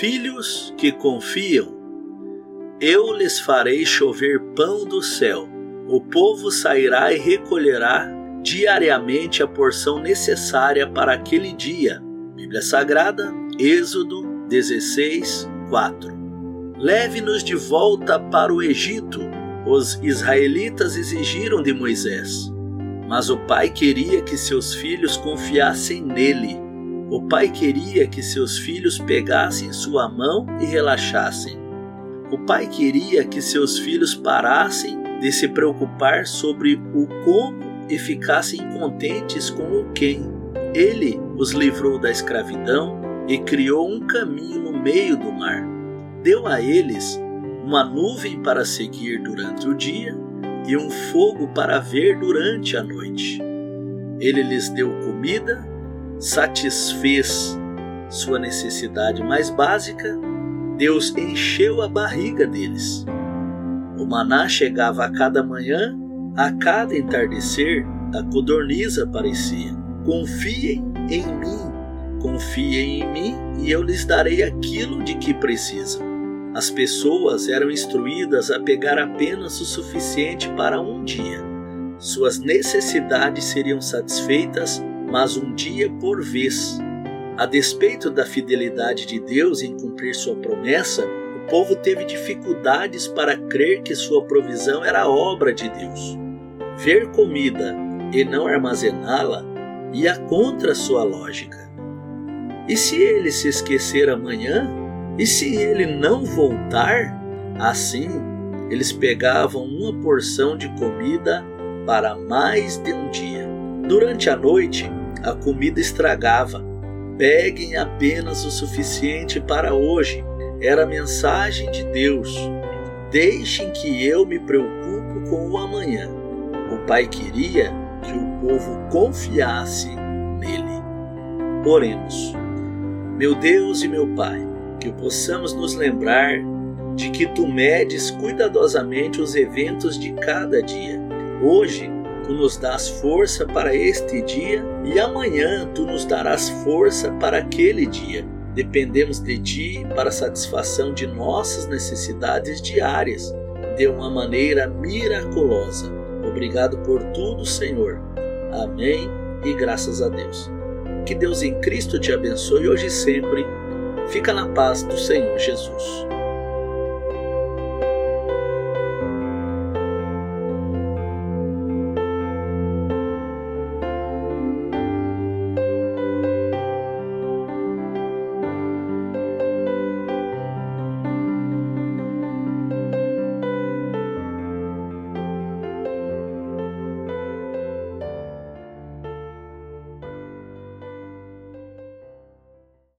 Filhos que confiam, eu lhes farei chover pão do céu. O povo sairá e recolherá diariamente a porção necessária para aquele dia. Bíblia Sagrada, Êxodo 16, 4. Leve-nos de volta para o Egito, os israelitas exigiram de Moisés. Mas o pai queria que seus filhos confiassem nele. O pai queria que seus filhos pegassem sua mão e relaxassem. O pai queria que seus filhos parassem de se preocupar sobre o como e ficassem contentes com o quem. Ele os livrou da escravidão e criou um caminho no meio do mar. Deu a eles uma nuvem para seguir durante o dia e um fogo para ver durante a noite. Ele lhes deu comida, satisfez sua necessidade mais básica, Deus encheu a barriga deles. O maná chegava a cada manhã, a cada entardecer, a codorniza aparecia. Confiem em mim, confiem em mim e eu lhes darei aquilo de que precisam. As pessoas eram instruídas a pegar apenas o suficiente para um dia. Suas necessidades seriam satisfeitas, mas um dia por vez. A despeito da fidelidade de Deus em cumprir sua promessa, o povo teve dificuldades para crer que sua provisão era obra de Deus. Ver comida e não armazená-la ia contra sua lógica. E se ele se esquecer amanhã, e se ele não voltar, assim eles pegavam uma porção de comida para mais de um dia. Durante a noite, a comida estragava. Peguem apenas o suficiente para hoje. Era a mensagem de Deus. Deixem que eu me preocupe com o amanhã. O pai queria que o povo confiasse nele. Oremos. Meu Deus e meu Pai, que possamos nos lembrar de que tu medes cuidadosamente os eventos de cada dia. Hoje, tu nos dás força para este dia e amanhã tu nos darás força para aquele dia. Dependemos de ti para a satisfação de nossas necessidades diárias de uma maneira miraculosa. Obrigado por tudo, Senhor. Amém e graças a Deus. Que Deus em Cristo te abençoe hoje e sempre Fica na paz do Senhor Jesus.